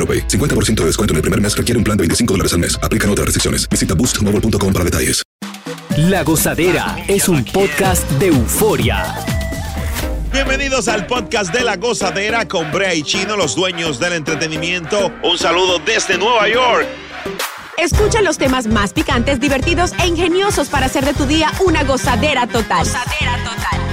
AroPay. 50% de descuento en el primer mes requiere un plan de 25 dólares al mes. Aplican otras restricciones. Visita boostmobile.com para detalles. La Gozadera es un podcast de euforia. Bienvenidos al podcast de La Gozadera con Brea y Chino, los dueños del entretenimiento. Un saludo desde Nueva York. Escucha los temas más picantes, divertidos e ingeniosos para hacer de tu día una gozadera total. Gozadera total.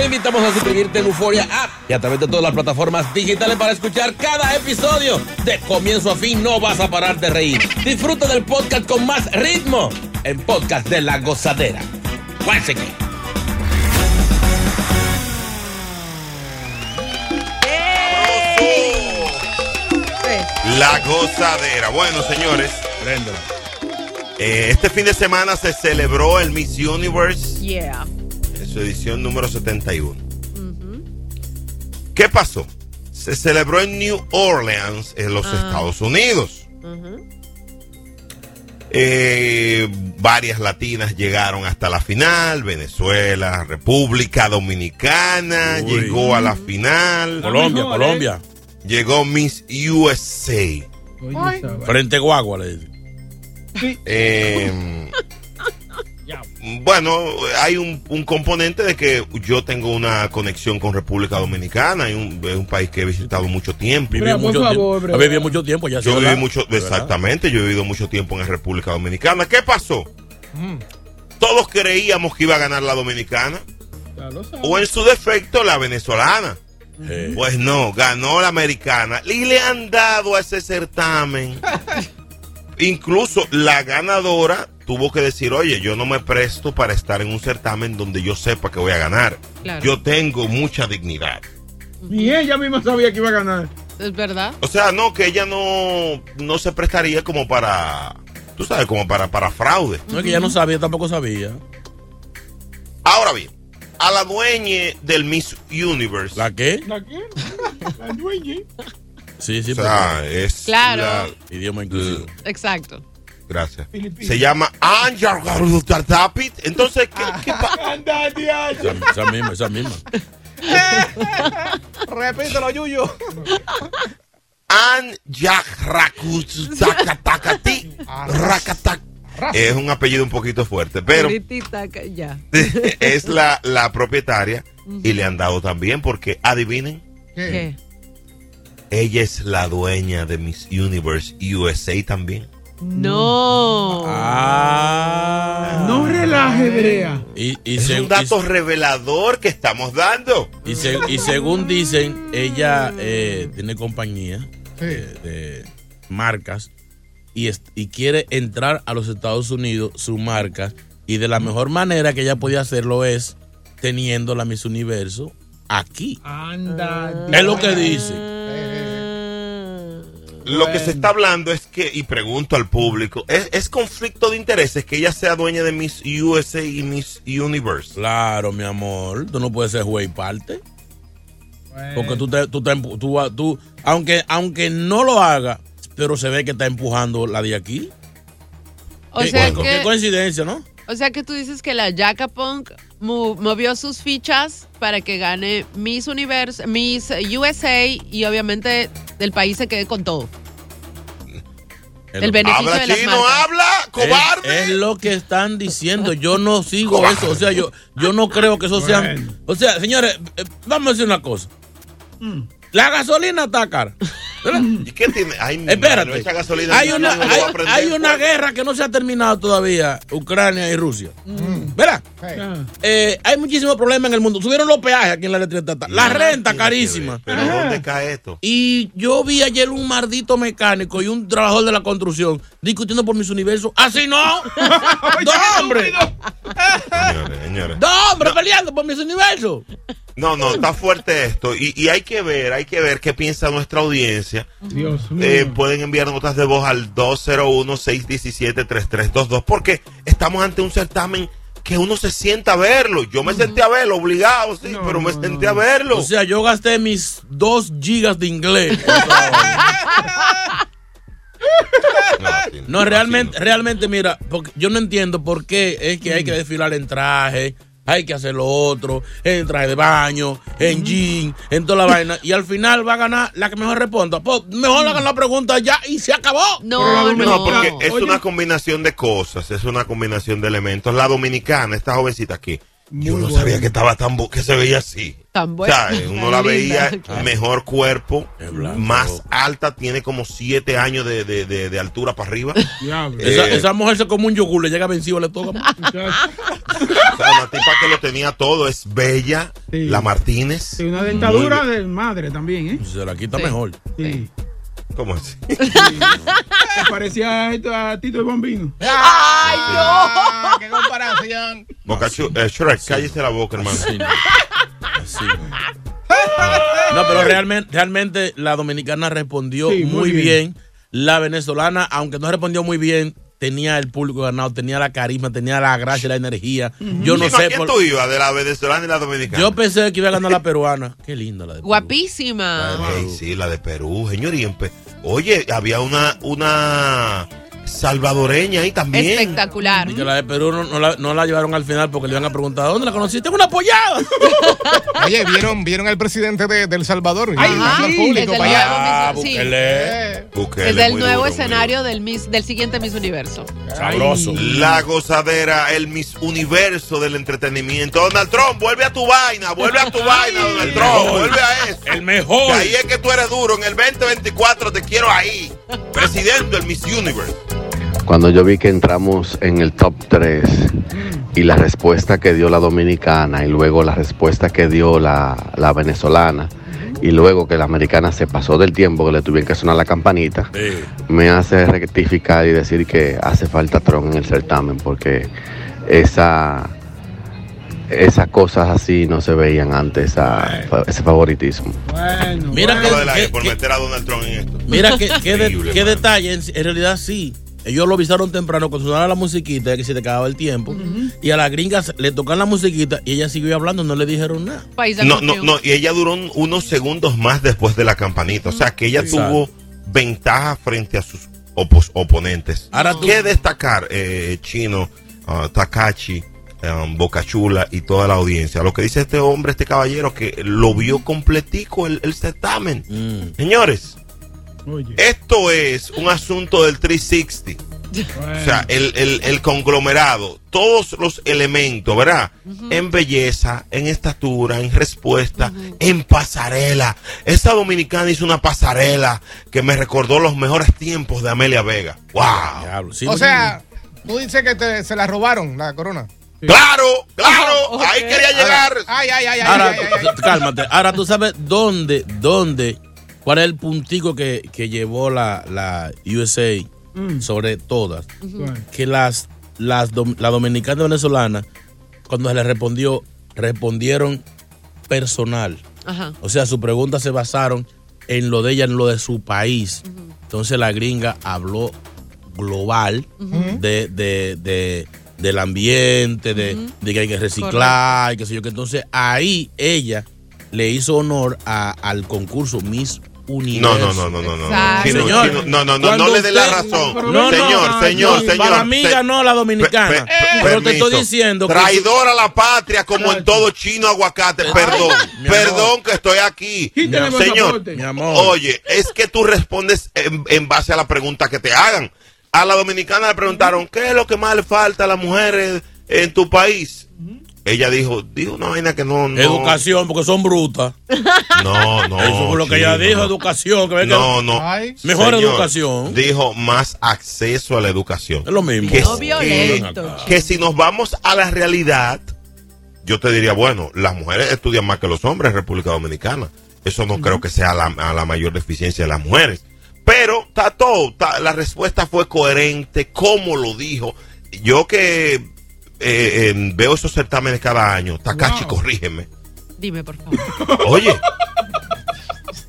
Te invitamos a suscribirte en Euforia App y a través de todas las plataformas digitales para escuchar cada episodio. De comienzo a fin no vas a parar de reír. Disfruta del podcast con más ritmo en Podcast de la Gozadera. Guáchate. La Gozadera. Bueno, señores. eh, este fin de semana se celebró el Miss Universe Yeah. Su edición número 71. ¿Qué pasó? Se celebró en New Orleans, en los Estados Unidos. Eh, varias latinas llegaron hasta la final. Venezuela, República Dominicana Uy. llegó a la final. Colombia, Colombia. Llegó Miss USA. Frente Guagua, le dice. Eh, bueno, hay un, un componente de que yo tengo una conexión con República Dominicana. Es un, es un país que he visitado mucho tiempo. Viví mucho, favor, tiempo, Brea. viví mucho tiempo. Ya Yo viví mucho, exactamente, yo he vivido mucho tiempo en la República Dominicana. ¿Qué pasó? Todos creíamos que iba a ganar la dominicana o en su defecto la venezolana. Sí. Pues no, ganó la americana y le han dado a ese certamen. Incluso la ganadora tuvo que decir, oye, yo no me presto para estar en un certamen donde yo sepa que voy a ganar. Claro. Yo tengo mucha dignidad. Ni ella misma sabía que iba a ganar. ¿Es verdad? O sea, no, que ella no, no se prestaría como para, tú sabes, como para, para fraude. No es que ya no sabía, tampoco sabía. Ahora bien, a la dueña del Miss Universe, ¿La qué? ¿La qué? La dueña. Sí, sí, o sea, es Claro. la- idioma inclusivo. Exacto. Gracias. Filipina. Se llama Anja. Entonces, ¿qué, qué pa- Anda, diacho. Esa, esa misma, esa misma. Repítelo, Yuyo. Anja Rakutakatakati. Rakatak. Es un apellido un poquito fuerte, pero es la, la propietaria y le han dado también porque, adivinen, ¿Qué? ella es la dueña de Miss Universe USA también. No. Ah. No relaje, Brea. Y, y, Es un dato revelador que estamos dando. y, se- y según dicen, ella eh, tiene compañía eh, de marcas y, y quiere entrar a los Estados Unidos su marca y de la mejor manera que ella puede hacerlo es teniendo la Miss Universo aquí. Anda, Es lo que dice. Lo que se está hablando es que, y pregunto al público, ¿es, es conflicto de intereses que ella sea dueña de Miss USA y Miss Universe? Claro, mi amor, tú no puedes ser juez y parte. Porque tú, te, tú, te tú, aunque, aunque no lo haga, pero se ve que está empujando la de aquí. O Qué- sea qué que- coincidencia, ¿no? O sea que tú dices que la Yaka Punk movió sus fichas para que gane Miss Universe, Miss USA y obviamente el país se quede con todo. El beneficio Habla de las chino, marcas. habla, cobarde. Es, es lo que están diciendo. Yo no sigo eso. O sea, yo, yo no creo que eso sea. O sea, señores, eh, vamos a decir una cosa. La gasolina está cara. ¿verdad? ¿Y qué tiene? Ay, Espérate. mano, esa gasolina Hay una, hay, hay guerra que no se ha terminado todavía, Ucrania y Rusia. ¿Verdad? Eh, hay muchísimos problemas en el mundo. Subieron los peajes aquí en la electricidad. La renta carísima. Pero ¿dónde cae esto? Y yo vi ayer un maldito mecánico y un trabajador de la construcción discutiendo por mis universos. ¡Así no! ¡Dos hombres! ¡Dos hombres peleando por mis universos! No, no, está fuerte esto. Y, y hay que ver, hay que ver qué piensa nuestra audiencia. Dios mío. Eh, pueden enviar notas de voz al 201-617-3322 porque estamos ante un certamen que uno se sienta a verlo. Yo me senté a verlo, obligado, sí, pero me senté a verlo. O sea, yo gasté mis dos gigas de inglés. No, realmente, realmente, mira, porque yo no entiendo por qué es que hay que desfilar en traje, hay que hacer lo otro, en traje de baño, en jean, en toda la vaina, y al final va a ganar la que mejor responda. Pues mejor hagan la pregunta ya y se acabó. No, No, porque es una combinación de cosas, es una combinación de elementos. La dominicana, esta jovencita aquí, yo no sabía que estaba tan que se veía así. Tan O buena. sea, uno la linda. veía mejor cuerpo, más alta, tiene como siete años de, de- de- de altura para arriba. Esa, Eh, esa mujer se come un yogur, le llega vencido al estómago. o sea, una tipa que lo tenía todo, es bella, la Martínez. Sí, una dentadura de madre también, ¿eh? Se la quita mejor. Sí. ¿Cómo así? Parecía esto a Tito el Bombino. ¡Ay, no! ¡Qué comparación! Boca eh, Shrek, cállese la boca, hermano. No, pero realmente, realmente la dominicana respondió Sí, muy, muy bien. bien. La venezolana, aunque no respondió muy bien, tenía el público ganado, tenía la carisma, tenía la gracia, la energía. Yo no Chino, ¿a sé. por- tú ibas? ¿De la venezolana y la dominicana? Yo pensé que iba a ganar la peruana. Qué linda la de Guapísima. Ey, sí, la de Perú, señor. Oye, había una, una salvadoreña ahí también. Espectacular. Y que la de Perú no, no la, no la llevaron al final porque le iban a preguntar ¿dónde la conociste? ¡Una apoyada! Oye, ¿vieron, ¿vieron al presidente de, de El Salvador? Ajá, Invitando al es público para allá. Ah, sí. búsquele. Búsquele, Es del muy nuevo duro, escenario del, Miss, del siguiente Miss Universo. Sabroso. La gozadera, el Miss Universo del entretenimiento. Donald Trump, vuelve a tu vaina, vuelve a tu vaina, Donald Trump, vuelve a eso. El mejor. Que ahí es que tú eres duro. En el 2024 te quiero ahí. Presidente del Miss Universe. Cuando yo vi que entramos en el top 3 y la respuesta que dio la dominicana y luego la respuesta que dio la, la venezolana y luego que la americana se pasó del tiempo que le tuvieron que sonar la campanita, me hace rectificar y decir que hace falta Tron en el certamen porque esa, esas cosas así no se veían antes, esa- ese favoritismo. Mira Bueno, de la- que, por meter a Donald Trump en esto. Mira qué, qué de- Increíble, qué mano. detalle, en, en realidad sí. Ellos lo avisaron temprano cuando sonaba la musiquita, que se te acababa el tiempo. Y a las gringas le tocan la musiquita y ella siguió hablando, no le dijeron nada. No, no, no, y ella duró un- unos segundos más después de la campanita. O sea que ella Exacto. tuvo ventaja frente a sus opos- oponentes. Ahora tú- ¿Qué destacar, eh, Chino, ah, Takachi, um, Bocachula y toda la audiencia? Lo que dice este hombre, este caballero, que lo vio completico el, el certamen. Mm. Señores, Oye. esto es un asunto del 360. O sea, el, el- el conglomerado, todos los elementos, ¿verdad? En belleza, en estatura, en respuesta, en pasarela. Esa dominicana hizo una pasarela que me recordó los mejores tiempos de Amelia Vega. ¡Wow! Diablo, sí, O sea, tú dices que te- se la robaron, la corona. ¡Claro! ¡Claro! Ok. Ahí quería llegar. Ay, ay, ay, ay. Ahora, ay, ay, ay. cálmate. Ahora tú sabes dónde, dónde, cuál es el puntico que, que llevó la, la USA Mm. sobre todas. Que las, las la dominicana venezolana, cuando se les respondió, respondieron personal. Ajá. O sea, sus preguntas se basaron en lo de ella, en lo de su país. Entonces la gringa habló global de, de- de- del ambiente, de, de que hay que reciclar, y qué sé yo. Que entonces ahí ella le hizo honor a- al concurso Miss universo. No, no, no, no, no, Señor, no, no, no, no le dé la razón. No, no, señor, no, señor, no, señor. Para mí ganó la dominicana. Pe- pe- pero te estoy diciendo que. Traidor a la patria como en todo chino aguacate. Perdón, perdón que estoy aquí. Señor. Mi amor. oye, es que tú respondes en, en base a la pregunta que te hagan. A la dominicana le preguntaron, ¿qué es lo que más le falta a las mujeres en tu país? Ella dijo, dijo una vaina que no, no. Educación, porque son brutas. No, no. Eso fue lo que ella dijo, no. educación. Que No, no. Ay. Mejor Señor, educación. Dijo más acceso a la educación. Es lo mismo. Que, No que- violento. que si nos vamos a la realidad, yo te diría, bueno, las mujeres estudian más que los hombres en República Dominicana. Eso no creo que sea la, a la mayor deficiencia de las mujeres. Pero está todo, está- la respuesta fue coherente, como lo dijo. Yo que eh, eh, veo esos certámenes cada año, Takashi, corrígeme. Dime, por favor. Oye,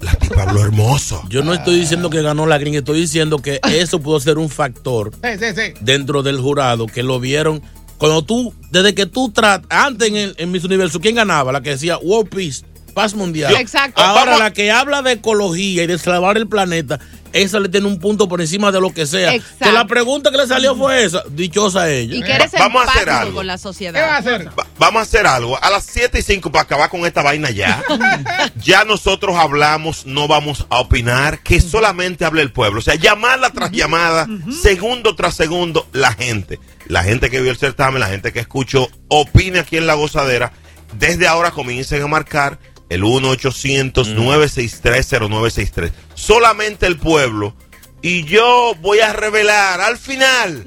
la tipa habló hermoso. Yo no estoy diciendo que ganó la gringa, estoy diciendo que eso pudo ser un factor Sí, sí, sí. dentro del jurado que lo vieron. Cuando tú, desde que tú tratas, antes en, el, en Miss Universo, ¿quién ganaba? La que decía World Peace, paz mundial. Exacto. Ahora Vamos- la que habla de ecología y de salvar el planeta, esa le tiene un punto por encima de lo que sea. Exacto. Que la pregunta que le salió fue esa, dichosa ella. Y que eres Vamos a hacer algo. con la ¿Qué va a sociedad. hacer? Va- vamos a hacer algo. A las 7 y 5 para acabar con esta vaina ya. ya nosotros hablamos, no vamos a opinar, que solamente hable el pueblo. O sea, llamada tras llamada, segundo tras segundo, la gente. La gente que vio el certamen, la gente que escuchó, opine aquí en La Gozadera. Desde ahora comiencen a marcar el 1-800-963-0963. Solamente el pueblo. Y yo voy a revelar al final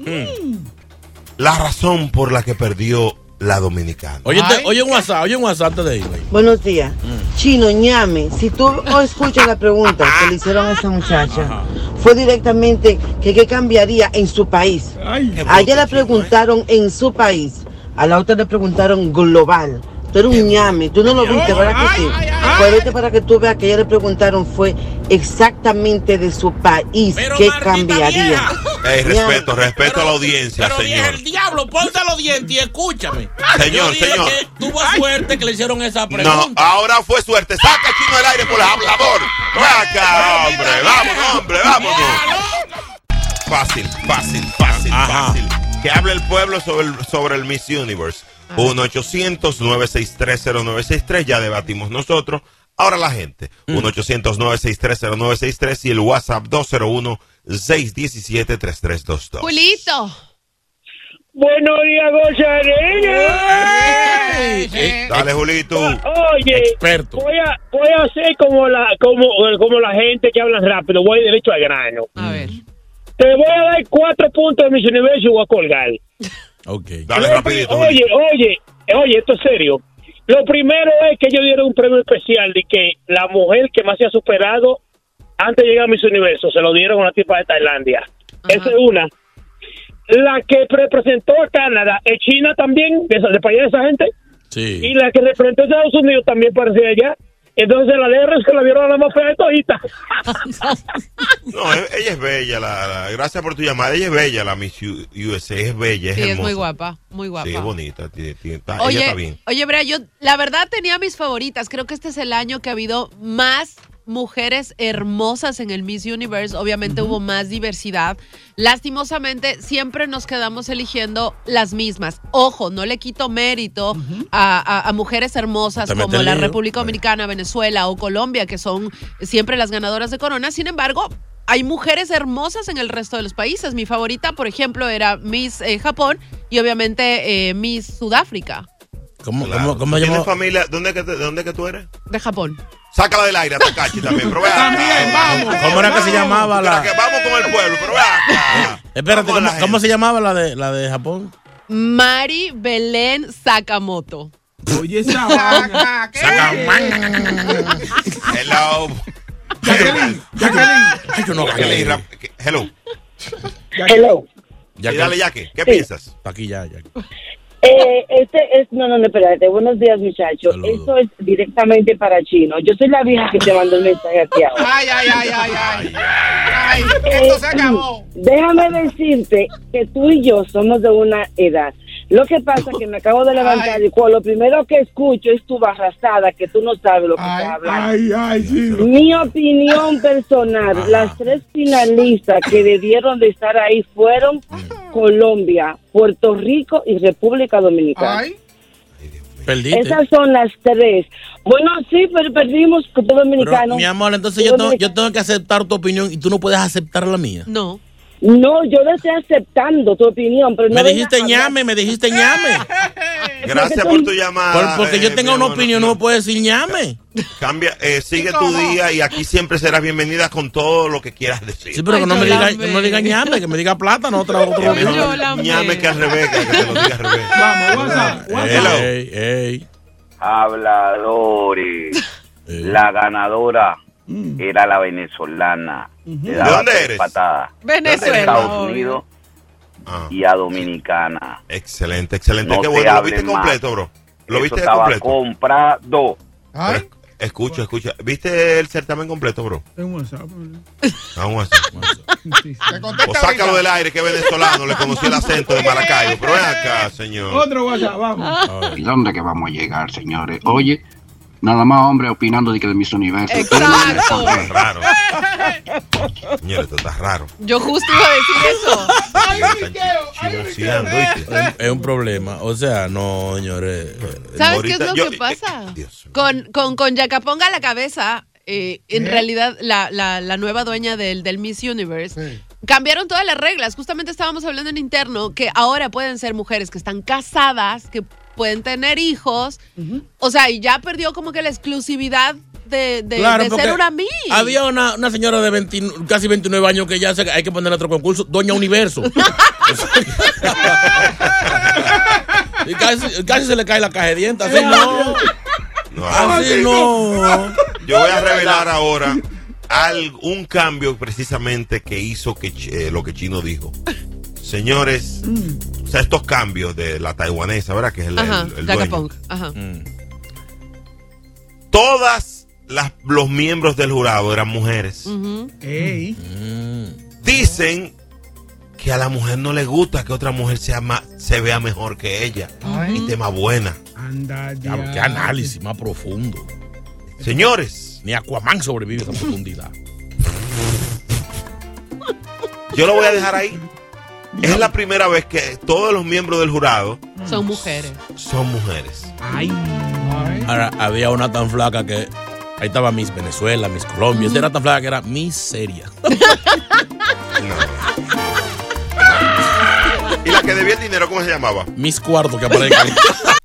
la razón por la que perdió la dominicana. Oye, te- oye un WhatsApp, oye un WhatsApp antes de ir. Buenos días. Chino, ñame, si tú o escuchas la pregunta que le hicieron a esa muchacha, fue directamente que qué cambiaría en su país. Ay, A ella le preguntaron en su país, a la otra le preguntaron global. Tú eres un ñame, tú no lo viste, ¿verdad que sí? Pues vete para que tú veas que ella le preguntaron fue exactamente de su país, Pero qué cambiaría. vieja. Ey, Ñame. respeto, respeto a la audiencia, Pero señor. el diablo, ponte los dientes y escúchame. Señor, Yo señor. que tuvo suerte que le hicieron esa No, pregunta. ahora fue suerte. Saca el chino del aire por el hablador. Saca, hombre. Vámonos, hombre, vámonos. Fácil, fácil, fácil, Ajá. fácil. Que hable el pueblo sobre el, sobre el Miss Universe. 1-800-963-0963. Ya debatimos nosotros. Ahora la gente. 1-800-963-0963 y el WhatsApp 201-617-3322. Julito. Buenos días, Gozarena. Eh, Dale, Julito. Oye, Experto. voy a, voy a hacer como la, como, como la gente que habla rápido. Voy derecho al grano. A ver. Te voy a dar cuatro puntos de mis universo y voy a colgar. Ok. Dale rapidito, oye, oye, oye, esto es serio. Lo primero es que ellos dieron un premio especial de que la mujer que más se ha superado antes de llegar a Miss Universo se lo dieron a una tipa de Tailandia. Esa es una. La que representó a Canadá es China también, de, esa, de país de esa gente. Sí. Y la que representó a Estados Unidos también parecía allá. Entonces la DR es que la vieron a la más fea de todita. No, e- ella es bella. La, la- gracias por tu llamada. Ella es bella, la Miss USA. Es bella, es Sí, es muy guapa, muy guapa. Sí, es bonita. tiene- tiene- está- ella está Oye, bien. oye, Brea, yo la verdad tenía mis favoritas. Creo que este es el año que ha habido más mujeres hermosas en el Miss Universe. Obviamente hubo más diversidad. Lastimosamente, siempre nos quedamos eligiendo las mismas. Ojo, no le quito mérito a, a- a mujeres hermosas como la lío. República Dominicana, Venezuela o Colombia, que son siempre las ganadoras de corona. Sin embargo, hay mujeres hermosas en el resto de los países. Mi favorita, por ejemplo, era Miss eh, Japón y obviamente eh, Miss Sudáfrica ¿Cómo, Claro. cómo, cómo ¿Tú ¿Tienes llamó? familia? ¿Dónde que, ¿Dónde que tú eres? de Japón. Sácala del aire a Takashi también. Pero ve acá. También, vamos. ¿Cómo era que se llamaba la...? que vamos con el pueblo, pero ve acá. Espérate, ¿cómo, se llamaba la de, la de Japón? Mari Belén Sakamoto. Oye, esa vaina. Hello. Jacqueline, Jacqueline. Ay, yo no Jacqueline, Hello. Hello. Que- dale, Jackie. ¿Qué piensas? Aquí ya, ya. Eh, este es, no, no, no, espérate. Buenos días, muchachos. Esto es directamente para Chino. Yo soy la vieja que te mandó el mensaje aquí ahora. Ay, ay, ay, ay, ay. Ay, esto se acabó. Déjame decirte que tú y yo somos de una edad Lo que pasa es que me acabo de levantar y cuando lo primero que escucho es tu barrazada, que tú no sabes lo que estás hablando. Ay, ay, sí. Mi opinión personal, las tres finalistas que debieron de estar ahí fueron Colombia, Puerto Rico y República Dominicana. Perdiste. Esas son las tres. Bueno, sí, pero perdimos con dominicano. mi amor, entonces yo tengo, yo tengo que aceptar tu opinión y tú no puedes aceptar la mía. No. No, yo no estoy aceptando tu opinión, pero no Me dijiste ñame, me dijiste ñame. Gracias por tu llamada. Por- porque yo eh, tengo una opinión, no me puedes decir ñame. Cambia, eh, sigue tu día y aquí siempre serás bienvenida con todo lo que quieras decir. Sí, pero que no me diga, no me diga ñame, que me diga plátano, otra otro. Que mejor ñame que a Rebeca, que te lo diga Rebeca. Vamos, WhatsApp. Habladores. La ganadora era la venezolana. Le ¿De daba dónde eres? patadas. Venezuela, De Estados. Unidos y a Dominicana. Excelente, excelente. No Qué se bueno, lo viste más. completo, bro. Lo Eso viste estaba completo. comprado. Escucha, escucha. ¿Viste el certamen completo, bro? En WhatsApp. Vamos a hacer. O sácalo del aire, que venezolano, le conocí el acento de Maracaibo. Pero ven acá, señor. Otro WhatsApp, vamos. ¿Y dónde que vamos a llegar, señores? Oye, nada más hombres opinando de que de mis universos. Exacto. Está raro. Señor, esto está raro. Yo justo iba a decir eso. ¿oíste? Es, es un problema. O sea, no, señores. ¿Sabes qué es lo yo- que pasa? Con, con, con Yacaponga a la cabeza, eh, en ¿Eh? realidad la, la, la nueva dueña del, del Miss Universe, cambiaron todas las reglas. Justamente estábamos hablando en interno que ahora pueden ser mujeres que están casadas, que pueden tener hijos. O sea, y ya perdió como que la exclusividad de, de, Claro, de porque ser una Miss. Había una, una señora de 20 casi 29 años que ya se- hay que poner otro concurso, Doña Universo. y casi, casi se le cae la caja de dientes. Así no. No, Así no. Yo voy a revelar ahora al- un cambio precisamente que hizo que eh, lo que Chino dijo. Señores, o sea, estos cambios de la taiwanesa, ¿verdad? Que es el, Ajá, el- el dueño. Yacapong. Ajá. Todas las, los miembros del jurado eran mujeres. Ey. Dicen que a la mujer no le gusta que otra mujer sea más, se vea mejor que ella y más buena. Anda, Diablo, qué análisis más profundo. Señores, Ni Aquaman sobrevive a esa profundidad. yo lo voy a dejar ahí. Es la primera vez que todos los miembros del jurado Son mujeres. son mujeres. Ay. Ahora, había una tan flaca que. Ahí estaba Miss Venezuela, Miss Colombia. Esa era tan flaca que era Miss Seria. ¿Y la que debía el dinero, cómo se llamaba? Miss Cuarto que aparece ahí.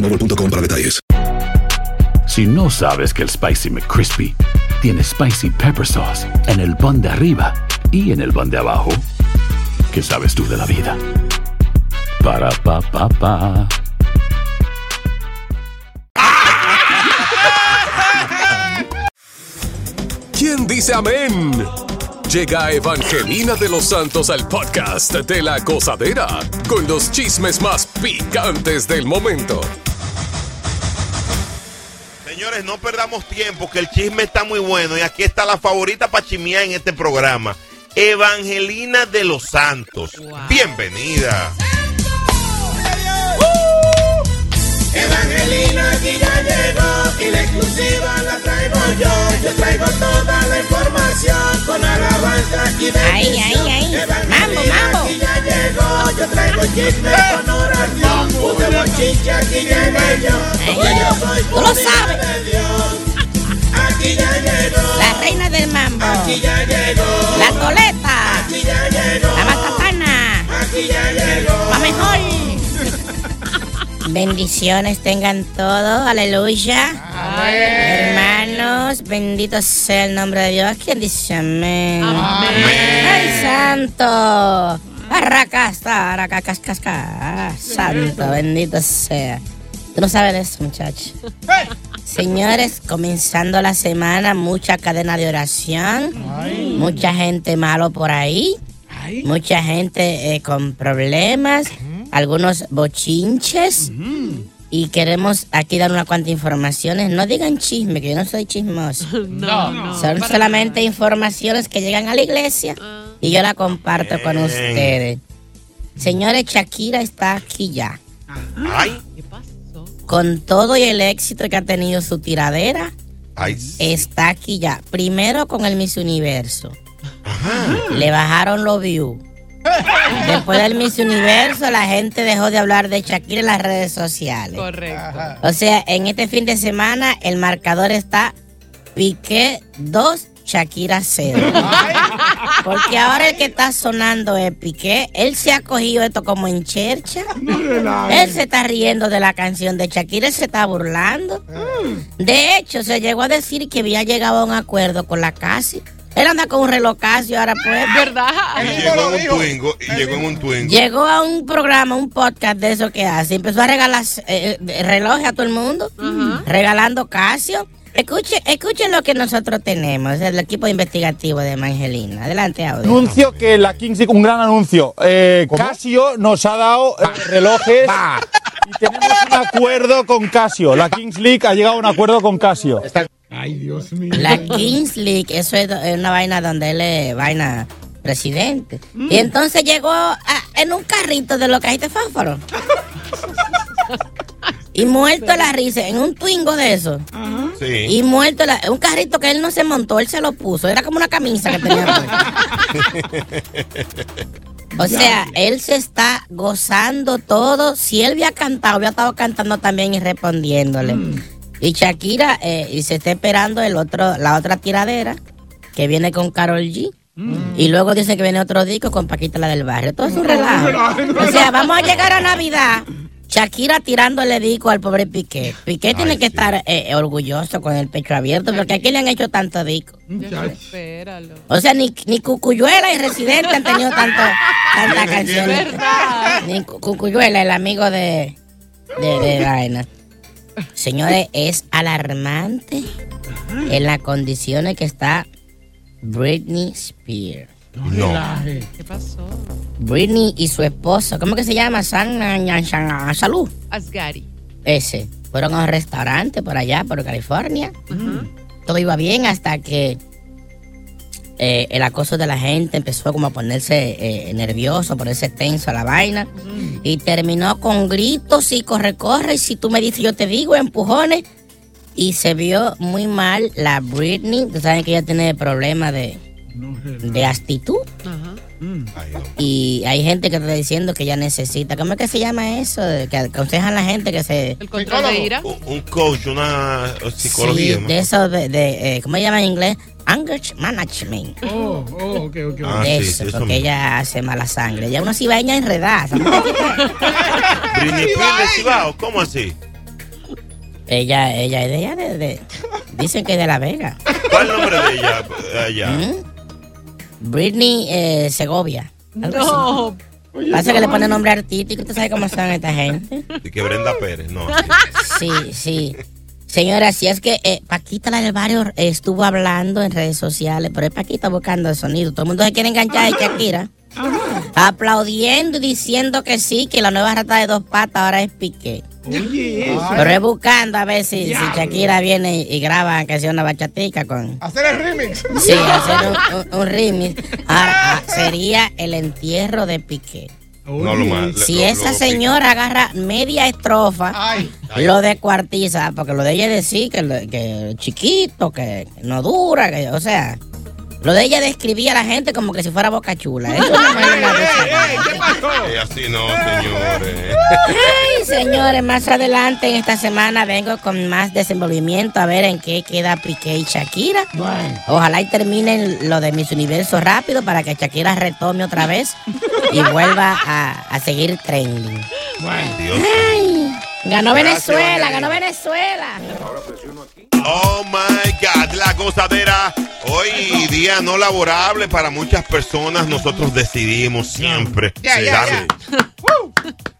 boostmobile.com para detalles. Si no sabes que el Spicy McCrispy tiene Spicy Pepper Sauce en el pan de arriba y en el pan de abajo, ¿qué sabes tú de la vida? Para, pa, pa. ¿Quién dice amén? Llega Evangelina de los Santos al podcast de la gozadera con los chismes más picantes del momento. Señores, no perdamos tiempo, que el chisme está muy bueno. Y aquí está la favorita para chimía en este programa. Evangelina de los Santos. Bienvenida. Evangelina aquí ya llegó y la exclusiva la traigo yo. Yo traigo toda la información con alabanza y bendición. Ay, ay, ay. Evangelina Mambo, mambo. aquí ya llegó. Yo traigo chisme con hora información, un de bochinche, aquí llegué yo. Porque yo soy tú lo sabes. de Dios. Aquí ya llegó. La reina del mambo. Aquí ya llegó. La toleta. Aquí ya llegó. La matatana. Aquí ya llegó. La mejor. Bendiciones tengan todos, aleluya. Hermanos, bendito sea el nombre de Dios. ¿Quién dice amén? ¡Ay, santo! Arracasta, arracascasca. Santo, bendito sea. Tú no sabes de eso, muchacho. Señores, comenzando la semana, mucha cadena de oración, mucha gente malo por ahí, mucha gente eh, con problemas, algunos bochinches. Y queremos aquí dar una cuanta informaciones. No digan chisme, que yo no soy chismoso. No, no. Son solamente informaciones que llegan a la iglesia y yo la comparto con ustedes. Señores, Shakira está aquí ya. Ay, Con todo y el éxito que ha tenido su tiradera, ay. está aquí ya. Primero con el Miss Universo. Le bajaron los views. Después del Miss Universo, la gente dejó de hablar de Shakira en las redes sociales. Correcto. O sea, en este fin de semana el marcador está Piqué 2, Shakira 0. Porque ahora el que está sonando es Piqué. Él se ha cogido esto como en chercha. Él se está riendo de la canción de Shakira, él se está burlando. De hecho, se llegó a decir que había llegado a un acuerdo con la Casi. Él anda con un reloj Casio ahora pues. ¿Verdad? Y llegó en un twingo, y llegó en un twingo. Llegó a un programa, un podcast de eso que hace. Empezó a regalar eh, eh, relojes a todo el mundo. Regalando Casio. Escuche, escuchen lo que nosotros tenemos, el equipo investigativo de Evangelina. Adelante, audio. Anuncio que la Kings League, un gran anuncio. Eh, Casio nos ha dado eh, relojes y tenemos un acuerdo con Casio. La Kings League ha llegado a un acuerdo con Casio. Ay, Dios mío. La Kings League, eso es una vaina donde él es vaina presidente. Y entonces llegó a- en un carrito de los cajitas de fósforo. y muerto la risa, en un twingo de eso. Sí. Y muerto la, un carrito que él no se montó, él se lo puso. Era como una camisa que tenía. O sea, él se está gozando todo. Si él había cantado, había estado cantando también y respondiéndole. Y Shakira, eh, y se está esperando el otro, la otra tiradera, que viene con Carol G. Y luego dice que viene otro disco con Paquita la del barrio. Todo es un relajo. O sea, vamos a llegar a Navidad. Shakira tirándole disco al pobre Piqué. Piqué tiene que estar eh, orgulloso con el pecho abierto porque aquí le han hecho tanto disco. Espéralo. O sea, ni, ni Cucuyuela y Residente han tenido tanto, tantas canciones. ¿Verdad? Ni Cu- Cucuyuela, el amigo de, de, de vaina. Señores, es alarmante en las condiciones que está Britney Spears. No. ¿Qué pasó? Britney y su esposo, ¿cómo que se llama? San, San- San- Salud. Asgari. Ese. Fueron a un restaurante por allá, por California. Todo iba bien hasta que eh, el acoso de la gente empezó como a ponerse eh, nervioso, ponerse tenso a la vaina. Y terminó con gritos y corre, corre. Y si tú me dices, yo te digo, empujones. Y se vio muy mal la Britney. Ustedes saben que ella tiene problemas de, de actitud. Y hay gente que está diciendo que ella necesita. ¿Cómo es que se llama eso? Que aconsejan a la gente que se. El control de ira. Un, un coach, una psicología. Sí, de eso, de, de, eh, ¿cómo se llama en inglés? Anger management. Oh, oh, ok, ok. ok. Ah, sí, eso, sí, eso porque mismo. ella hace mala sangre. Ya uno sí va a enredada. Cibao, ¿cómo así? ella, ella es de ella, de, de- dicen que es de La Vega. ¿Cuál es el nombre de ella allá? ¿Mm? Britney eh, Segovia. No. así. Pasa que le pone nombre artístico. ¿Tú sabes cómo son esta gente? De que Brenda Pérez, no. Sí, sí. Señora, si es que eh, Paquita la del barrio eh, estuvo hablando en redes sociales, pero es Paquita buscando el sonido. Todo el mundo se quiere enganchar de Shakira. Aplaudiendo y diciendo que sí, que la nueva rata de dos patas ahora es Piqué. Oye. Pero es buscando a ver si, si Shakira viene y, y graba que sea una bachatica con... Hacer el remix. Sí, hacer un, un- un remix. Ahora, ah, sería el entierro de Piqué. No lo más. Si lo- esa lo- señora agarra media estrofa, lo descuartiza, porque lo de ella es decir que, que chiquito, que no dura, que, o sea, Lo de ella describía a la gente como que si fuera boca chula. Eso no es una cosa. Eh, así no, señores. Ay, señores, más adelante en esta semana vengo con más desenvolvimiento a ver en qué queda Piqué y Shakira. Ojalá y terminen lo de Miss Universo rápido para que Shakira retome otra vez y vuelva a, a seguir trending. Ay, ganó Gracias, Venezuela, ganó Venezuela. Oh my God, la gozadera. Hoy día no laborable para muchas personas. Nosotros decidimos siempre. Ya, ya, darle-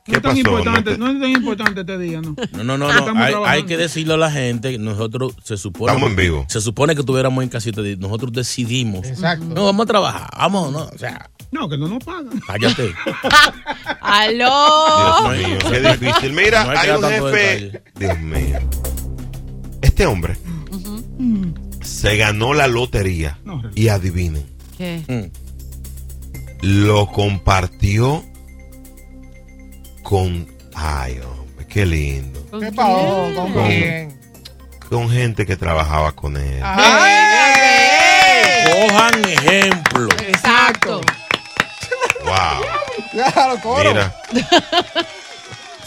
No es tan pasó? importante, no es tan importante este día, ¿no? No, no, no, Hay, que decirle a la gente, nosotros se supone. Estamos en vivo. Se supone que tuviéramos en casita, nosotros decidimos. Exacto. No, vamos a trabajar, vamos, no, o sea, No, que no nos pagan. cállate. ¡Aló! Dios mío, qué difícil. Mira, No hay un jefe. Dios mío. Este hombre se ganó la lotería y adivinen, ¿Qué? lo compartió con. Ay, hombre, qué lindo. ¿Qué pasó? ¿Con Con- quién? Con gente que trabajaba con él. Cojan ejemplo. Exacto. Wow. Mira.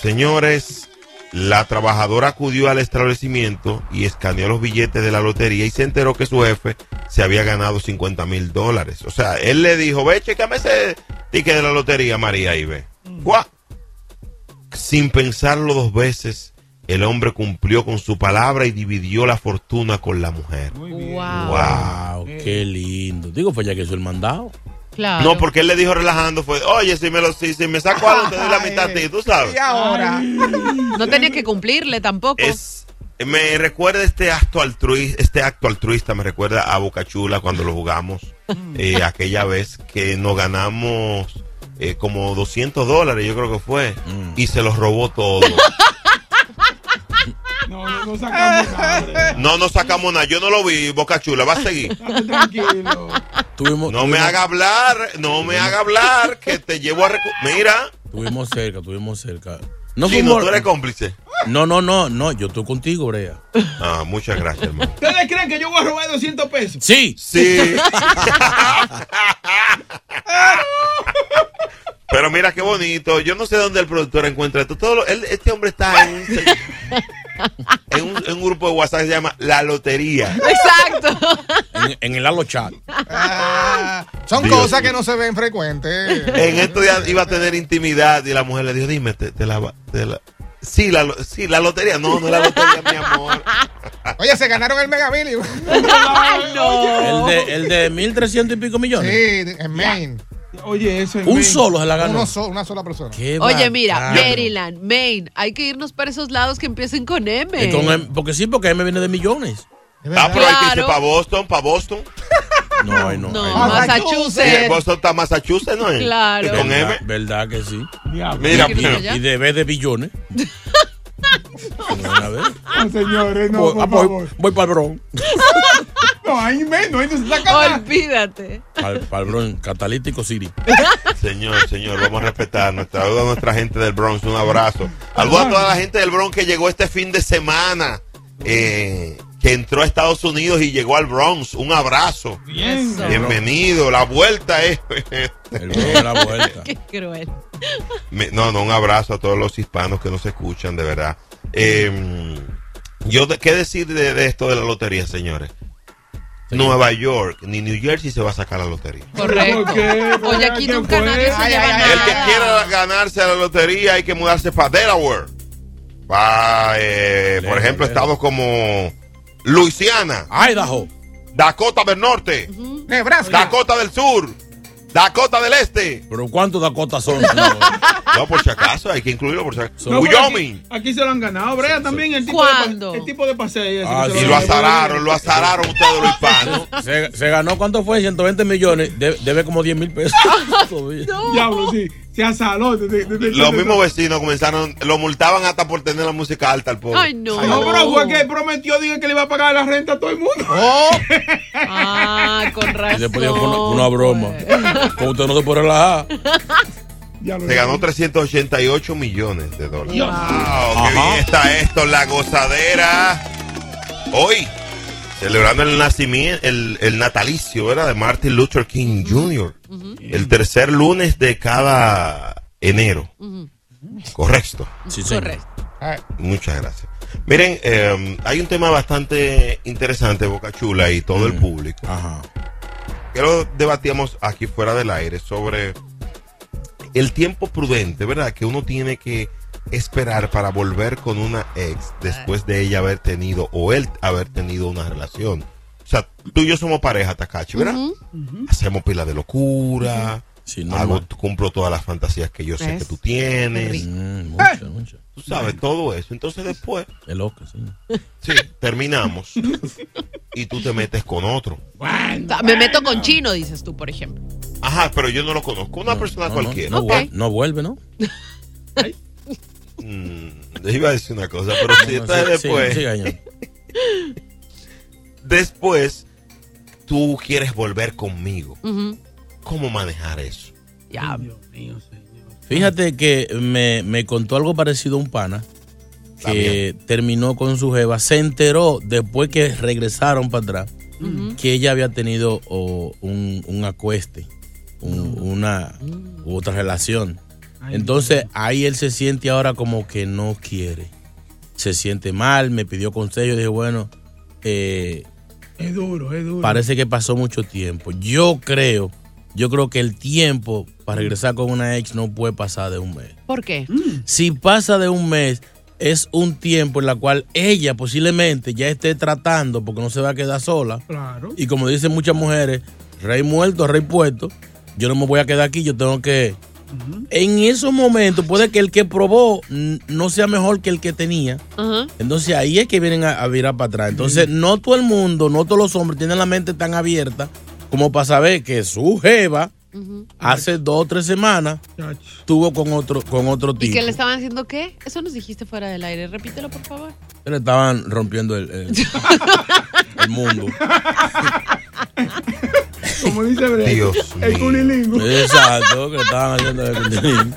Señores, la trabajadora acudió al establecimiento y escaneó los billetes de la lotería y se enteró que su jefe se había ganado 50 mil dólares. O sea, él le dijo, ve, chécame ese ticket de la lotería, María, y ve. ¡Guau! Sin pensarlo dos veces, el hombre cumplió con su palabra y dividió la fortuna con la mujer. Wow. Wow, qué lindo. Digo, fue ya que hizo el mandado. Claro. No, porque él le dijo relajando, fue, oye, si me lo, si, si me saco algo, te doy la mitad a ti, tú sabes. Y ahora. No tenía que cumplirle tampoco. Es, me recuerda este acto altruista, este acto altruista me recuerda a Boca Chula cuando lo jugamos eh, aquella vez que nos ganamos eh, como 200 dólares, yo creo que fue, y se los robó todo. No, no, no sacamos nada. No nos sacamos nada, yo no lo vi, Boca Chula, va a seguir. Tranquilo. Tuvimos, No me haga hablar, no me haga hablar, que te llevo a... recu- Mira, Estuvimos cerca, estuvimos cerca. No Chino, fuimos- tú eres cómplice. No, no, no, no, yo estoy contigo, Brea. Ah, muchas gracias, hermano. ¿Ustedes creen que yo voy a robar 200 pesos? Sí. Sí. Pero mira qué bonito. Yo no sé dónde el productor encuentra esto. Todo lo- él- este hombre está en un, en, un, en un grupo de WhatsApp que se llama La Lotería. Exacto. En, en el Halo Chat. Ah, son Dios cosas que no se ven frecuentes. En estos días iba a tener intimidad y la mujer le dijo, dime, te, te la, va- te la- Sí, la, sí, la lotería. No, no es la lotería, mi amor. Oye, se ganaron el Mega Million. Ay, no. El de, el de 1300 y pico millones. Sí, en Maine. Oye, eso es Un Maine. solo se la ganó. Uno so- una sola persona. Qué Oye, mira, bacano. Maryland, Maine, hay que irnos para esos lados que empiecen con M. Con M- porque sí, porque M viene de millones. Ah, pero hay que irse Claro. para Boston, para Boston. No, ay, no. No, ay, Y en Massachusetts. Boston está Massachusetts, ¿no? es? Claro. Con M. ¿Verdad, que sí. Diablo. Mira, ¿Quieres mira. ir allá? Y de vez de billones. No, señores, no, voy, por ah, voy- favor. voy para el Bronx. No, ahí menos, ahí no se saca nada. Olvídate. Para el Bronx, Catalítico City. Señor, señor, vamos a respetar nuestra, a nuestra gente del Bronx. Un abrazo. Algo a toda la gente del Bronx que llegó este fin de semana, eh, que entró a Estados Unidos y llegó al Bronx. Un abrazo. Bien. Bienvenido. La vuelta es. El la vuelta. Qué cruel. Me- No, no, un abrazo a todos los hispanos que nos escuchan, de verdad. Eh, yo, ¿qué decir de, de esto de la lotería, señores? Nueva York ni New Jersey se va a sacar la lotería. Correcto. Oye, aquí ¿Qué nunca nadie se Ay, lleva ay, ay, El que nada. quiera ganarse a la lotería hay que mudarse para Delaware. Para, eh, por ejemplo, lejos. estados como Luisiana, Idaho. Dakota del Norte, Nebraska. Dakota del Sur, Dakota del Este. Pero ¿cuántos Dakota son? No, por si acaso, hay que incluirlo por si acaso. No, Wyoming. Aquí, aquí se lo han ganado, Brea, también el tipo, ¿Cuándo? De, el tipo de paseo. ese Ah, sí. Y lo azararon, lo azararon ustedes los hispanos. se, se ganó, ¿cuánto fue? 120 millones. De- debe como 10 mil pesos. Todavía. Diablo, sí. Se asaló. de- de- de- de- Los de- mismos vecinos comenzaron, lo multaban hasta por tener la música alta al pobre. Ay, no. No, pero fue que prometió dije, que le iba a pagar la renta a todo el mundo. Oh, Ah, con razón. Y después dijo, fue una, una broma. Como usted no se puede relajar. Se ganó 388 millones de dólares. Dios. Wow, qué bien está esto, la gozadera. Hoy celebrando el nacimiento, el, el natalicio, ¿verdad? De Martin Luther King Jr. El tercer lunes de cada enero. Correcto. Sí. Correcto. Muchas gracias. Miren, eh, hay un tema bastante interesante, Boca Chula y todo el público. Que lo debatíamos aquí fuera del aire sobre el tiempo prudente, ¿verdad? Que uno tiene que esperar para volver con una ex después de ella haber tenido o él haber tenido una relación. O sea, tú y yo somos pareja, Takachi, ¿verdad? Hacemos pila de locura. hago, cumplo todas las fantasías que yo sé ¿Ves? que tú tienes. Mm, mucho, mucho. Tú sabes, todo eso. Entonces después, Es loco, sí. sí, terminamos y tú te metes con otro. Sea, Me meto con chino, dices tú, por ejemplo. Ajá, pero yo no lo conozco. Una persona No, cualquiera. No, vuel- no vuelve, ¿no? Mm, iba a decir una cosa, pero si No, esta es sí, después. sí, sí, gañón. Después, tú quieres volver conmigo. ¿Cómo manejar eso? Ya. Fíjate que me, me contó algo parecido a un pana que terminó con su jeva. Se enteró después que regresaron para atrás que ella había tenido oh, un, un acueste, un- una u otra relación. Entonces ahí él se siente ahora como que no quiere. Se siente mal, me pidió consejo. Dije, bueno, eh, Es duro, es duro. parece que pasó mucho tiempo. Yo creo, yo creo que el tiempo para regresar con una ex no puede pasar de un mes. ¿Por qué? Si pasa de un mes, es un tiempo en la cual ella posiblemente ya esté tratando porque no se va a quedar sola. Claro. Y como dicen muchas mujeres, rey muerto, rey puesto, yo no me voy a quedar aquí, yo tengo que... En esos momentos puede que el que probó no sea mejor que el que tenía. Entonces ahí es que vienen a, a virar para atrás. Entonces no todo el mundo, no todos los hombres tienen la mente tan abierta como para saber que su jeva hace dos o tres semanas tuvo con otro, con otro ¿Y tipo. que le estaban haciendo qué? Eso nos dijiste fuera del aire. Repítelo, por favor. Le estaban rompiendo el, el- el mundo. Como dice Brett. Dios El cunilingo. Exacto, que estaban haciendo el cunilingo.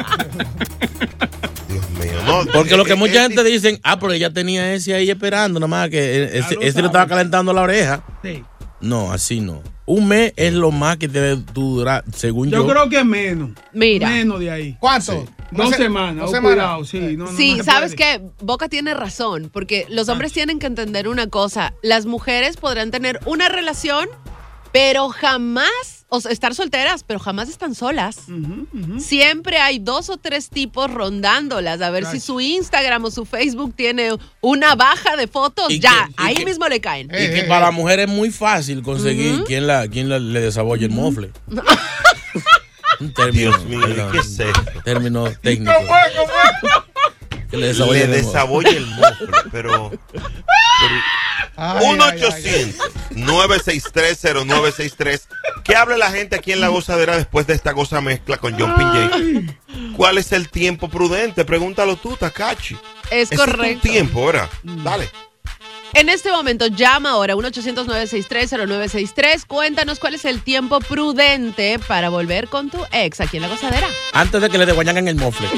Porque lo que mucha gente dicen, ah, pero ella tenía ese ahí esperando, nada más que ese, lo ese le estaba calentando la oreja. Sí. No, así no. Un mes es lo más que debe durar, según yo. Yo creo que menos. Mira. Menos de ahí. ¿Cuánto? Dos se- semanas. dos oh, semanas. cuidado, sí. No, no, sí, no se sabes que Boca tiene razón, porque los hombres tienen que entender una cosa. Las mujeres podrán tener una relación, pero jamás, o sea, estar solteras, pero jamás están solas. Siempre hay dos o tres tipos rondándolas, a ver si su Instagram o su Facebook tiene una baja de fotos, Y ya, que- ahí que- mismo le caen. Y que para la mujer es muy fácil conseguir quien, la, quien la- le desabolle el mofle. Un término, Dios mío, perdón, ¿qué es esto? Término técnico. Que le desabolle Le el mofle. desabolla el mofle, pero... 1 ay, 800 963 0963 ¿Qué habla la gente aquí en la gozadera después de esta goza mezcla con John Pinjay? ¿Cuál es el tiempo prudente? Pregúntalo tú, Takachi. Es Ese correcto. tu tiempo, ¿verdad? Dale. En este momento, llama ahora 1-800-963-0963. Cuéntanos cuál es el tiempo prudente para volver con tu ex aquí en la gozadera. Antes de que le deguañan el mofle.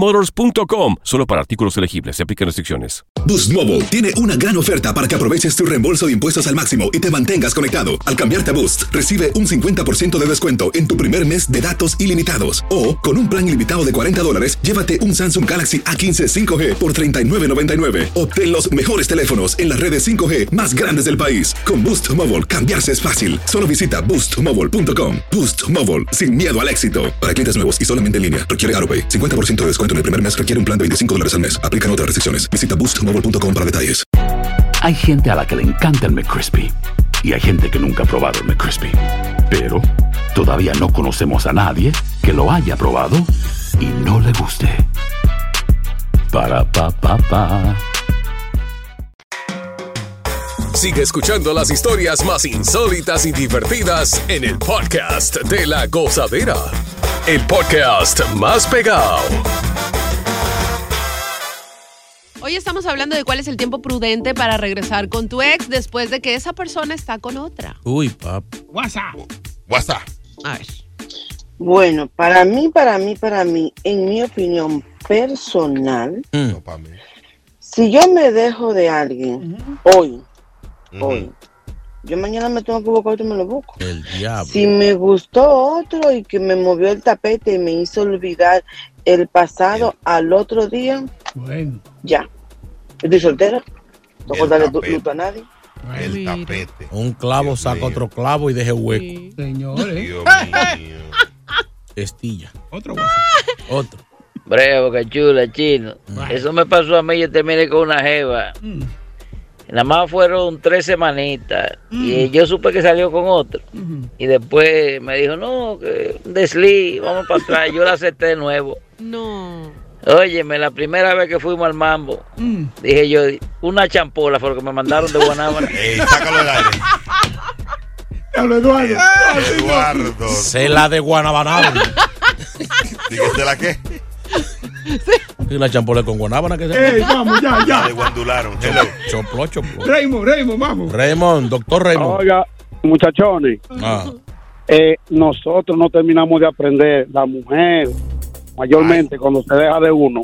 ebaymotors.com. Solo para artículos elegibles. Se aplican restricciones. Boost Mobile tiene una gran oferta para que aproveches tu reembolso de impuestos al máximo y te mantengas conectado. Al cambiarte a Boost, recibe un 50% de descuento en tu primer mes de datos ilimitados. O, con un plan ilimitado de 40 dólares, llévate un Samsung Galaxy A15 5G por $39.99. Obtén los mejores teléfonos en las redes 5G más grandes del país. Con Boost Mobile, cambiarse es fácil. Solo visita boostmobile.com. Boost Mobile, sin miedo al éxito. Para clientes nuevos y solamente en línea, requiere AroPay. 50% de descuento en el primer mes requiere un plan de 25 dólares al mes. Aplican otras restricciones. Visita boostmobile.com para detalles. Hay gente a la que le encanta el McCrispy y hay gente que nunca ha probado el McCrispy. Pero todavía no conocemos a nadie que lo haya probado y no le guste. Para pa pa pa. Sigue escuchando las historias más insólitas y divertidas en el podcast de la gozadera. El podcast más pegado. Hoy estamos hablando de cuál es el tiempo prudente para regresar con tu ex después de que esa persona está con otra. Uy, pap. WhatsApp. WhatsApp. A ver. Bueno, para mí, para mí, para mí, en mi opinión personal, Mm. si yo me dejo de alguien hoy, hoy, yo mañana me tengo que buscar otro y me lo busco. El diablo. Si me gustó otro y que me movió el tapete y me hizo olvidar el pasado al otro día, Bueno. ya. Estoy soltera. No puedo darle tapete. luto a nadie. El tapete. Un clavo saca otro clavo y deje hueco. Señores. Dios mío. Estilla. Otro Otro. Bravo, boca chula, chino. Eso me pasó a mí, yo terminé con una jeva. Nada más fueron tres semanitas. Y yo supe que salió con otro. Y después me dijo, no, que un desliz, vamos para atrás. Yo la acepté de nuevo. No. Óyeme, la primera vez que fuimos al mambo, dije yo, una champola fue lo que me mandaron de Guanábana. Ey, sácalo del aire. Eduardo. Eduardo. Se la de Guanabanal. Dígase la qué. Y la champole con guanábana que se Ey, vamos, ya, ya. De guandularon. Hello. Chopló, chopló. Raymond, Raymond, vamos. Raymond, doctor Raymond. Oiga, muchachones, Ah. eh, nosotros no terminamos de aprender, la mujer, mayormente cuando se deja de uno,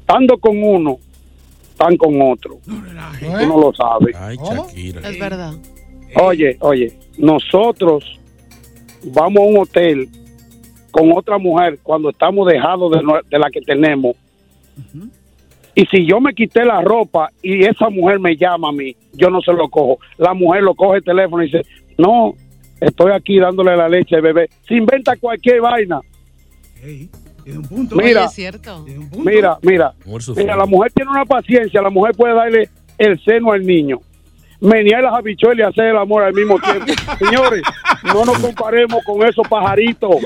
estando con uno, están con otro. Uno lo sabe. Ay, Shakira. Es verdad. Oye, oye, nosotros vamos a un hotel con otra mujer cuando estamos dejados de, la que tenemos. Y si yo me quité la ropa y esa mujer me llama a mí, yo no se lo cojo. La mujer lo coge el teléfono y dice, no, estoy aquí dándole la leche al bebé. Se inventa cualquier vaina. Mira, Oye, es cierto. mira, mira. Mira, la mujer tiene una paciencia, la mujer puede darle el seno al niño. Menear las habichuelas y hacer el amor al mismo tiempo. Señores, no nos comparemos con esos pajaritos.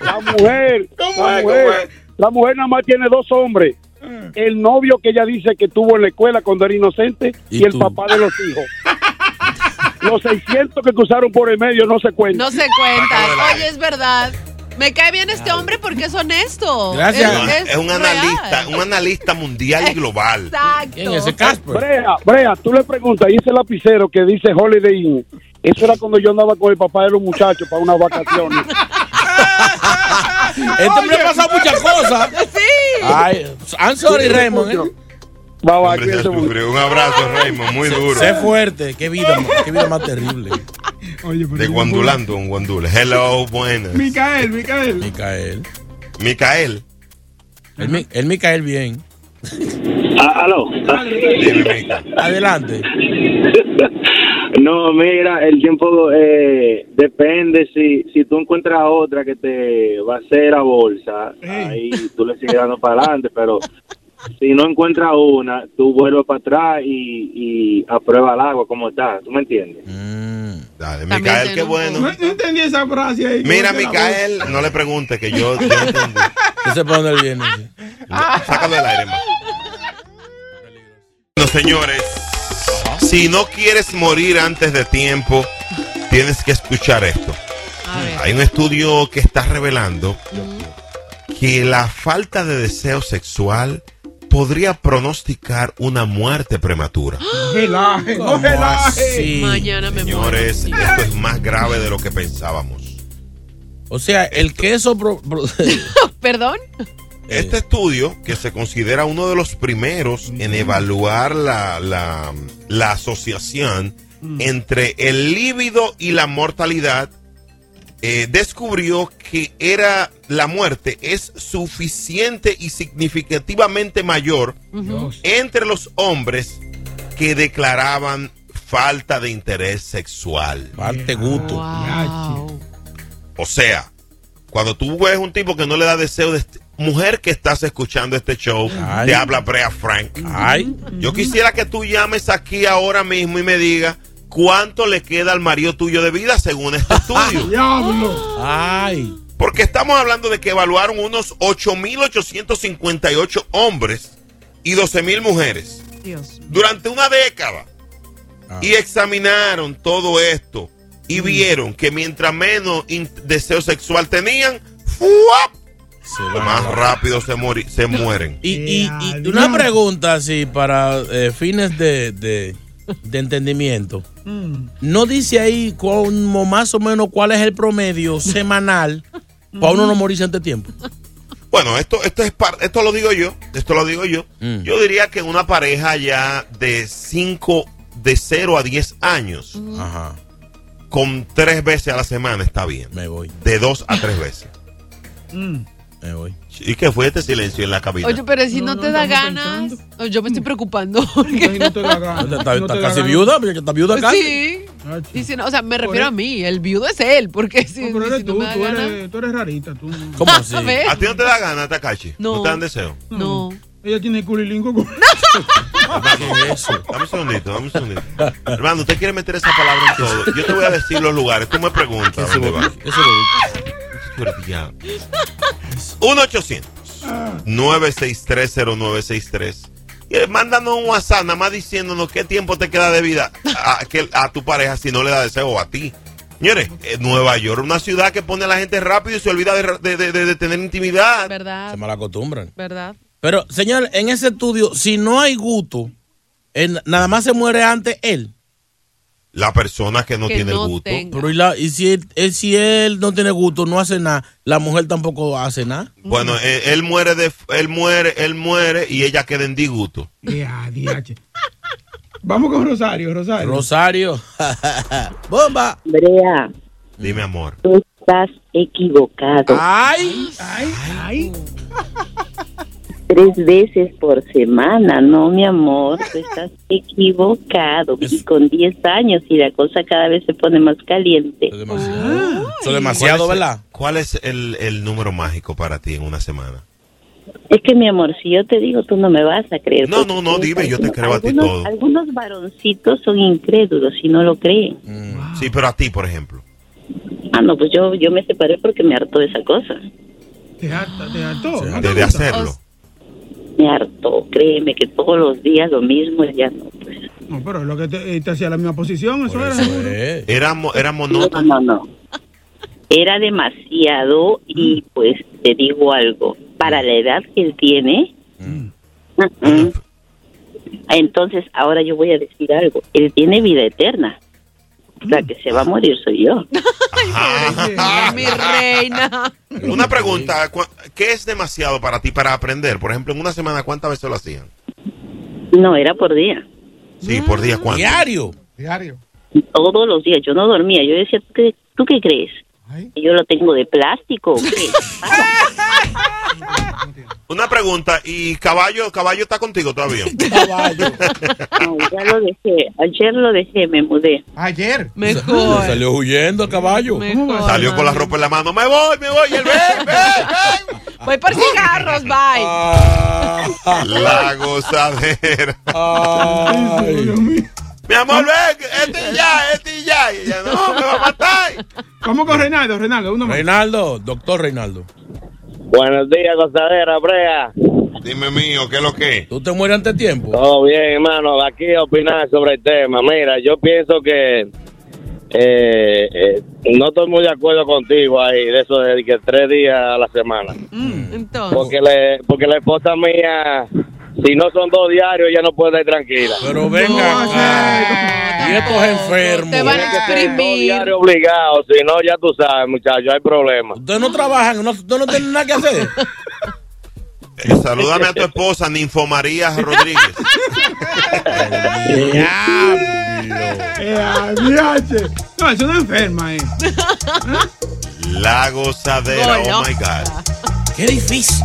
La mujer, ¿Cómo la es? mujer, ¿Cómo es? la mujer nada más tiene dos hombres. El novio que ella dice que tuvo en la escuela cuando era inocente y, ¿Y el papá de los hijos. Los 600 que cruzaron por el medio no se cuentan. No se cuentan. Oye, es verdad. Me cae bien este hombre porque es honesto. Gracias. Es, Es, un real. analista, un analista mundial y global. Exacto. Brea, Brea, tú le preguntas, y ese lapicero que dice Holiday Inn, eso era cuando yo andaba con el papá de los muchachos para unas vacaciones. Este hombre ha pasado muchas cosas. Sí. Ay, I'm sorry, Raymond. ¿eh? Hombre, se sufrió. Un abrazo, Raymond, muy duro. Sé fuerte. Qué vida, qué vida más terrible. De guandulando, un guandule. Hello, buenas. Micael, Micael. Micael. Micael. El, Mi- el Micael bien. Ah, aló. Adelante. No, mira, el tiempo eh, depende si, si tú encuentras otra que te va a hacer a bolsa, ahí tú le sigues dando para adelante, pero si no encuentras una, tú vuelves para atrás y, y aprueba el agua como está, ¿tú me entiendes? Dale, Micael, qué bueno. No, no entendí esa frase ahí. Mira, ¿Cómo que la Micael, no le pregunte que yo, yo entendí. Yo sé para dónde viene. Sácalo del aire. Bueno, señores, si no quieres morir antes de tiempo, tienes que escuchar esto. Hay un estudio que está revelando que la falta de deseo sexual podría pronosticar una muerte prematura. No relaje, no ¿Cómo relaje. así? Mañana me Señores, esto es más grave de lo que pensábamos. O sea, el queso. pro- pro- ¿Perdón? Este estudio, que se considera uno de los primeros en evaluar la, la- la asociación entre el líbido y la mortalidad, eh, descubrió que era la muerte es suficiente y significativamente mayor entre los hombres que declaraban falta de interés sexual. Parte gusto. O sea, cuando tú ves un tipo que no le da deseo de este- mujer que estás escuchando este show, Ay. te habla Brea Frank. Ay. Yo quisiera que tú llames aquí ahora mismo y me digas cuánto le queda al marido tuyo de vida según este estudio. Diablo. Ay. Porque estamos hablando de que evaluaron unos 8.858 hombres y 12.000 mujeres. Dios. durante una década y examinaron todo esto y vieron que mientras menos deseo sexual tenían, ¡fuap! Más rápido se, mori- se mueren. Y, y- y una pregunta así para eh, fines de, de- de entendimiento. ¿No dice ahí como más o menos cuál es el promedio semanal para uno no morirse antes de tiempo? Bueno, esto, esto es par- esto lo digo yo, esto lo digo yo. Mm. Yo diría que una pareja ya de 5, de 0 a 10 años, Ajá. con tres veces a la semana está bien. Me voy. De dos a tres veces. Me voy. ¿Y qué fue este silencio en la cabina? Oye, pero si no, te da ganas, yo me estoy preocupando. Porque no te da ganas. Está, No está te da casi ganas. viuda, porque está viuda casi. Sí. Y si no, o sea, me refiero a mí. El viudo es él. Porque si, No, pero eres si no tú, me da tú ganas- eres, tú eres rarita. Tú. ¿Cómo así? A. ¿A ti no te da ganas, Takashi? No. ¿No te dan deseo? No. Ella tiene culilingo con... eso? Dame un segundito, dame un segundito. Hermano, usted quiere meter esa palabra en todo. Yo te voy a decir los lugares. Tú me preguntas. ¿dónde va? Eres diablo. 1-800-9630963. Y eh, mándanos un WhatsApp nada más diciéndonos qué tiempo te queda de vida a, que- a tu pareja si no le da deseo o a ti. Señores, eh, Nueva York, una ciudad que pone a la gente rápido y se olvida de, de- de- de- de tener intimidad. ¿Verdad? Se malacostumbran. ¿Verdad? Pero, señor, en ese estudio, si no hay gusto, en- nada más se muere antes él. La persona que no Que tiene no el gusto. tenga. Pero y, la- y si, él, él- si él no tiene gusto, no hace nada, la mujer tampoco hace nada. Bueno, eh, él muere de él muere, él muere y ella queda en disgusto. Ya, diache. Vamos con Rosario, Rosario. Rosario. Bomba. Brea, Dime, amor. tú estás equivocado. Ay, ay, ay. Tres veces por semana, no, mi amor, tú estás equivocado. Y con 10 años y la cosa cada vez se pone más caliente. Eso es demasiado, ¿Cuál es el- ¿verdad? ¿Cuál es el, el número mágico para ti en una semana? Es que, mi amor, si yo te digo, tú no me vas a creer. No, no, no, dime, yo te algunos- creo a ti todo. Algunos varoncitos son incrédulos y no lo creen. Sí, pero a ti, por ejemplo. Ah, no, pues yo, yo me separé porque me hartó esa cosa. Te harta, te hartó. ¿no te De, de gusta? hacerlo. Me hartó, créeme que todos los días lo mismo, ya no. Pues. No, pero es lo que te, te hacía la misma posición, eso era seguro. Era, era No, monótono. no, no. Era demasiado y pues te digo algo, para la edad que él tiene, mm, entonces ahora yo voy a decir algo, él tiene vida eterna. La que se va a morir soy yo. Mi reina. Una pregunta, ¿cu- ¿qué es demasiado para ti para aprender? Por ejemplo, en una semana, ¿cuántas veces lo hacían? No, era por día. Sí, por día, ¿cuánto? Diario. Diario. Todos los días, yo no dormía. Yo decía, ¿tú qué, tú qué crees? ¿Que ¿Yo lo tengo de plástico o qué? Una pregunta, ¿y caballo, caballo está contigo todavía? No, ya lo dejé. Ayer lo dejé, me mudé. Ayer. Le salió huyendo el caballo. Salió con la ropa en la mano, me voy, me voy, y él ven, ven, ven. Voy por cigarros, bye. La gozadera. Mi amor, ven, este y ya, este y ya. Y ella, no, me va a matar. Vamos con Reinaldo, Reinaldo, uno más. Reinaldo, doctor Reinaldo. Buenos días, gozadera, Brea. Dime mío, ¿qué es lo que? ¿Tú te mueres antes de tiempo? Todo bien, hermano. Aquí opinar sobre el tema. Mira, yo pienso que eh, eh, no estoy muy de acuerdo contigo ahí, de eso de que tres días a la semana. Entonces. Porque, le, porque la esposa mía, si no son dos diarios, ella no puede estar tranquila. Pero venga, y estos enfermos. Te van a Dos exprimir. diarios obligados, si no, ya tú sabes, muchachos, hay problemas. Ustedes no trabajan, no, ustedes no tienen nada que hacer. Eh, salúdame a tu esposa, Ninfo María Rodríguez. Eh. No, es una enferma, eh. La gozadera, oh my God. Qué difícil.